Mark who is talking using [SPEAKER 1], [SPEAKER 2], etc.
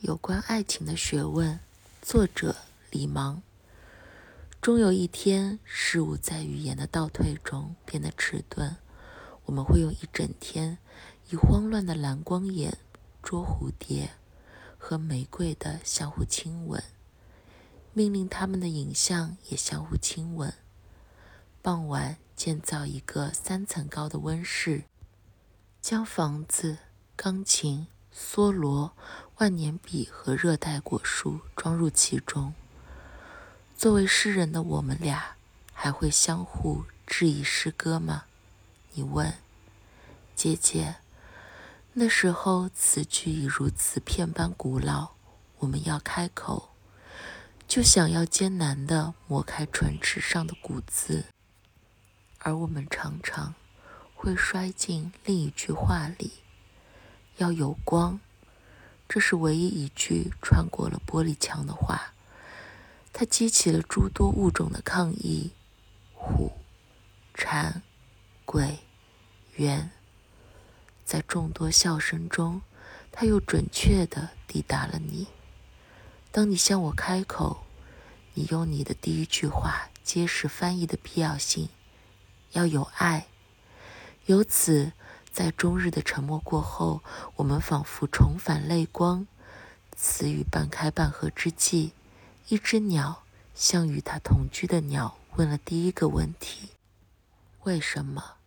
[SPEAKER 1] 有关爱情的学问，作者李芒。终有一天，事物在语言的倒退中变得迟钝，我们会用一整天以慌乱的蓝光眼捉蝴蝶和玫瑰的相互亲吻，命令它们的影像也相互亲吻。傍晚，建造一个三层高的温室，将房子、钢琴。梭罗、万年笔和热带果树装入其中。作为诗人的我们俩，还会相互质疑诗歌吗？你问，姐姐。那时候词句已如瓷片般古老，我们要开口，就想要艰难地磨开唇齿上的骨字，而我们常常会摔进另一句话里。要有光，这是唯一一句穿过了玻璃墙的话。它激起了诸多物种的抗议：虎、蝉、鬼、猿。在众多笑声中，它又准确地抵达了你。当你向我开口，你用你的第一句话揭示翻译的必要性：要有爱。由此。在终日的沉默过后，我们仿佛重返泪光。词语半开半合之际，一只鸟向与它同居的鸟问了第一个问题：为什么？